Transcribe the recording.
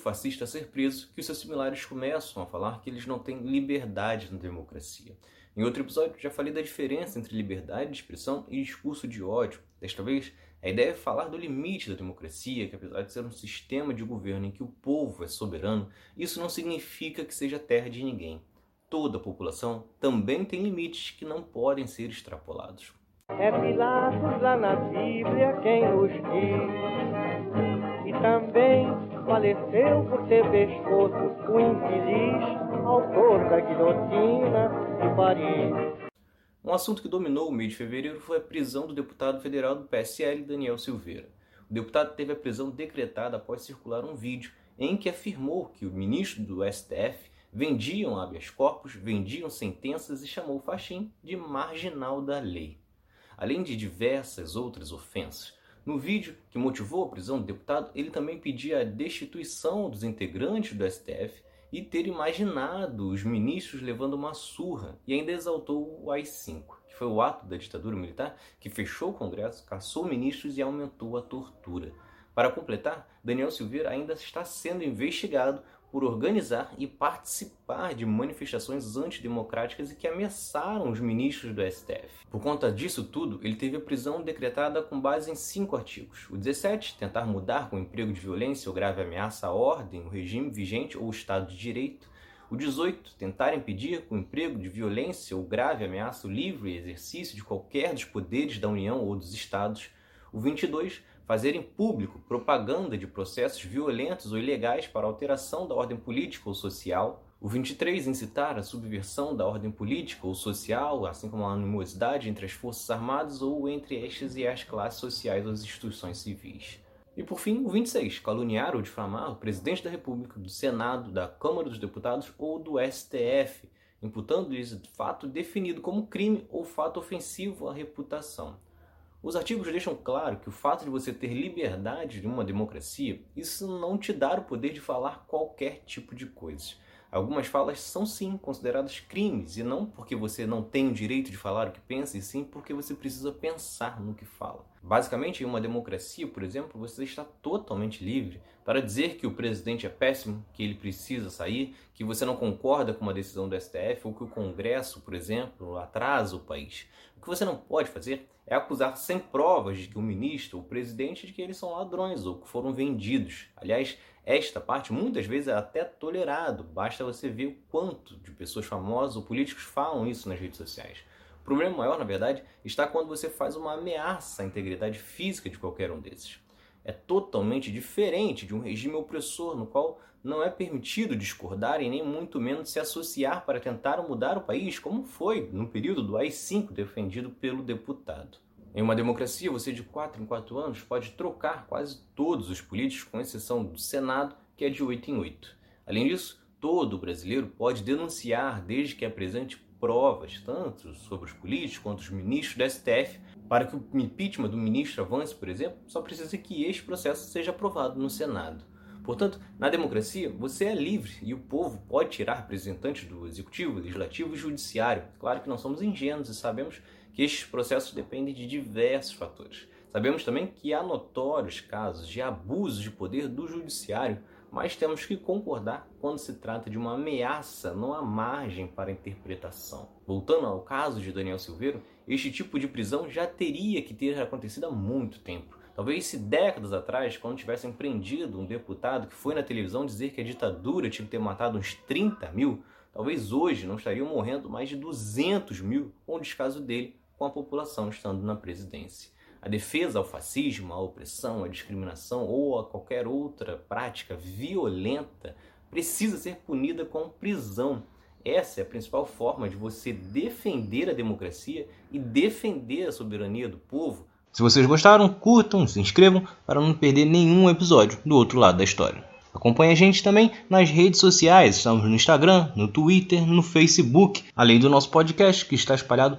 fascista a ser preso que os seus similares começam a falar que eles não têm liberdade na democracia. Em outro episódio já falei da diferença entre liberdade de expressão e discurso de ódio. Desta vez, a ideia é falar do limite da democracia, que apesar de ser um sistema de governo em que o povo é soberano, isso não significa que seja terra de ninguém. Toda a população também tem limites que não podem ser extrapolados. É Pilatos lá na Bíblia quem diz. E também faleceu por ter pescoço o infeliz autor da guilhotina de Paris. Um assunto que dominou o mês de fevereiro foi a prisão do deputado federal do PSL, Daniel Silveira. O deputado teve a prisão decretada após circular um vídeo em que afirmou que o ministro do STF vendiam habeas corpus, vendiam sentenças e chamou o Faxim de marginal da lei. Além de diversas outras ofensas, no vídeo que motivou a prisão do deputado, ele também pedia a destituição dos integrantes do STF e ter imaginado os ministros levando uma surra e ainda exaltou o AI-5, que foi o ato da ditadura militar que fechou o Congresso, caçou ministros e aumentou a tortura. Para completar, Daniel Silveira ainda está sendo investigado por organizar e participar de manifestações antidemocráticas e que ameaçaram os ministros do STF. Por conta disso tudo, ele teve a prisão decretada com base em cinco artigos. O 17, tentar mudar com emprego de violência ou grave ameaça à ordem, o regime vigente ou o Estado de Direito. O 18, tentar impedir com emprego de violência ou grave ameaça o livre exercício de qualquer dos poderes da União ou dos Estados. O 22, fazer em público propaganda de processos violentos ou ilegais para alteração da ordem política ou social. O 23, incitar a subversão da ordem política ou social, assim como a animosidade entre as forças armadas ou entre estas e as classes sociais ou as instituições civis. E por fim, o 26, caluniar ou difamar o presidente da República, do Senado, da Câmara dos Deputados ou do STF, imputando-lhes fato definido como crime ou fato ofensivo à reputação. Os artigos deixam claro que o fato de você ter liberdade de uma democracia, isso não te dá o poder de falar qualquer tipo de coisa. Algumas falas são sim consideradas crimes, e não porque você não tem o direito de falar o que pensa, e sim porque você precisa pensar no que fala. Basicamente, em uma democracia, por exemplo, você está totalmente livre para dizer que o presidente é péssimo, que ele precisa sair, que você não concorda com uma decisão do STF ou que o Congresso, por exemplo, atrasa o país. O que você não pode fazer é acusar sem provas de que o ministro ou o presidente de que eles são ladrões ou que foram vendidos. Aliás, esta parte muitas vezes é até tolerado, basta você ver o quanto de pessoas famosas ou políticos falam isso nas redes sociais. O problema maior, na verdade, está quando você faz uma ameaça à integridade física de qualquer um desses. É totalmente diferente de um regime opressor no qual não é permitido discordar e nem muito menos se associar para tentar mudar o país, como foi no período do AI-5 defendido pelo deputado. Em uma democracia, você de 4 em 4 anos pode trocar quase todos os políticos, com exceção do Senado, que é de 8 em 8. Além disso, todo brasileiro pode denunciar desde que apresente provas, tanto sobre os políticos quanto os ministros do STF, para que o impeachment do ministro avance, por exemplo, só precisa que este processo seja aprovado no Senado. Portanto, na democracia, você é livre e o povo pode tirar representantes do executivo, legislativo e judiciário. Claro que não somos ingênuos e sabemos que estes processos dependem de diversos fatores. Sabemos também que há notórios casos de abuso de poder do judiciário, mas temos que concordar quando se trata de uma ameaça, não há margem para interpretação. Voltando ao caso de Daniel Silveiro, este tipo de prisão já teria que ter acontecido há muito tempo. Talvez se décadas atrás, quando tivessem prendido um deputado que foi na televisão dizer que a ditadura tinha que ter matado uns 30 mil, talvez hoje não estariam morrendo mais de 200 mil com o descaso dele com a população estando na presidência. A defesa ao fascismo, à opressão, à discriminação ou a qualquer outra prática violenta precisa ser punida com prisão. Essa é a principal forma de você defender a democracia e defender a soberania do povo se vocês gostaram, curtam, se inscrevam para não perder nenhum episódio do outro lado da história. Acompanhe a gente também nas redes sociais, estamos no Instagram, no Twitter, no Facebook, além do nosso podcast que está espalhado